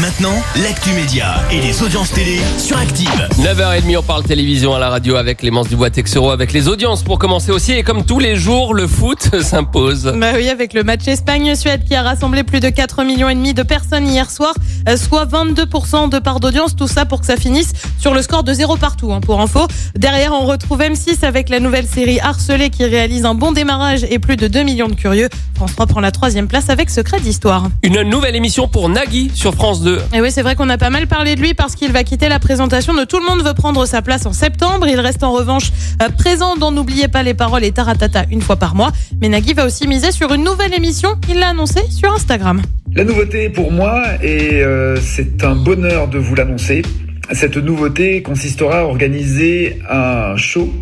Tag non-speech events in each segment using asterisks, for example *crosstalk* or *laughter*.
Maintenant, l'actu média et les audiences télé sur Active. 9h30, on parle télévision à la radio avec Clémence Dubois-Texero, avec les audiences pour commencer aussi. Et comme tous les jours, le foot *laughs* s'impose. Bah oui, avec le match Espagne-Suède qui a rassemblé plus de 4 millions et demi de personnes hier soir, euh, soit 22% de part d'audience, tout ça pour que ça finisse sur le score de zéro partout, hein, pour info. Derrière, on retrouve M6 avec la nouvelle série Harcelé qui réalise un bon démarrage et plus de 2 millions de curieux. France 3 prend la troisième place avec Secret d'Histoire. Une nouvelle émission pour Nagui sur France 2. Et oui, c'est vrai qu'on a pas mal parlé de lui parce qu'il va quitter la présentation de Tout le monde veut prendre sa place en septembre. Il reste en revanche euh, présent dans N'oubliez pas les paroles et Taratata une fois par mois. Mais Nagui va aussi miser sur une nouvelle émission. Il l'a annoncé sur Instagram. La nouveauté pour moi, et euh, c'est un bonheur de vous l'annoncer, cette nouveauté consistera à organiser un show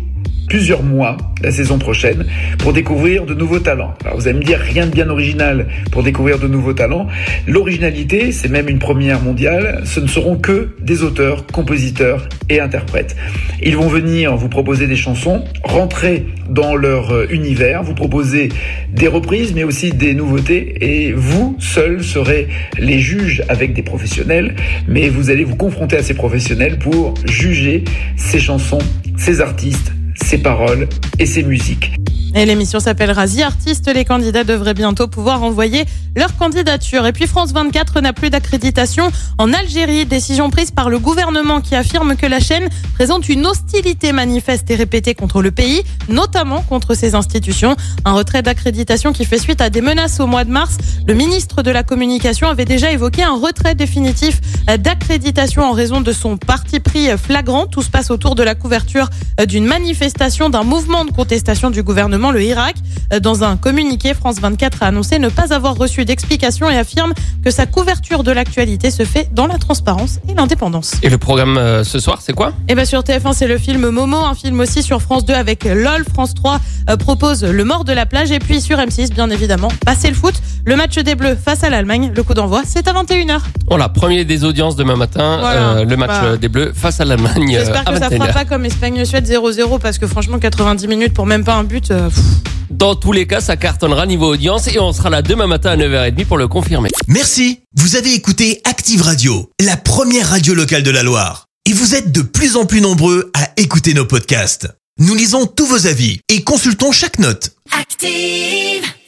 plusieurs mois la saison prochaine pour découvrir de nouveaux talents. Alors vous allez me dire rien de bien original pour découvrir de nouveaux talents. L'originalité, c'est même une première mondiale, ce ne seront que des auteurs, compositeurs et interprètes. Ils vont venir vous proposer des chansons, rentrer dans leur euh, univers, vous proposer des reprises mais aussi des nouveautés et vous seuls serez les juges avec des professionnels mais vous allez vous confronter à ces professionnels pour juger ces chansons, ces artistes, ses paroles et ses musiques. Et l'émission s'appellera The Artist. Les candidats devraient bientôt pouvoir envoyer leur candidature. Et puis France 24 n'a plus d'accréditation en Algérie. Décision prise par le gouvernement qui affirme que la chaîne présente une hostilité manifeste et répétée contre le pays, notamment contre ses institutions. Un retrait d'accréditation qui fait suite à des menaces au mois de mars. Le ministre de la Communication avait déjà évoqué un retrait définitif d'accréditation en raison de son parti pris flagrant. Tout se passe autour de la couverture d'une manifestation d'un mouvement de contestation du gouvernement, le Irak. Dans un communiqué, France 24 a annoncé ne pas avoir reçu d'explication et affirme que sa couverture de l'actualité se fait dans la transparence et l'indépendance. Et le programme euh, ce soir, c'est quoi? Et bien sur TF1, c'est le film Momo, un film aussi sur France 2 avec LOL. France 3 euh, propose Le mort de la plage et puis sur M6, bien évidemment, passer le foot. Le match des Bleus face à l'Allemagne, le coup d'envoi, c'est à 21h. Voilà, premier des audiences demain matin, Voilà. euh, le match Bah. des Bleus face à l'Allemagne. euh, J'espère que ça 21h. fera pas comme Espagne-Suède 0-0 parce que franchement 90 minutes pour même pas un but. euh. Dans tous les cas, ça cartonnera niveau audience et on sera là demain matin à 9h30 pour le confirmer. Merci. Vous avez écouté Active Radio, la première radio locale de la Loire. Et vous êtes de plus en plus nombreux à écouter nos podcasts. Nous lisons tous vos avis et consultons chaque note. Active.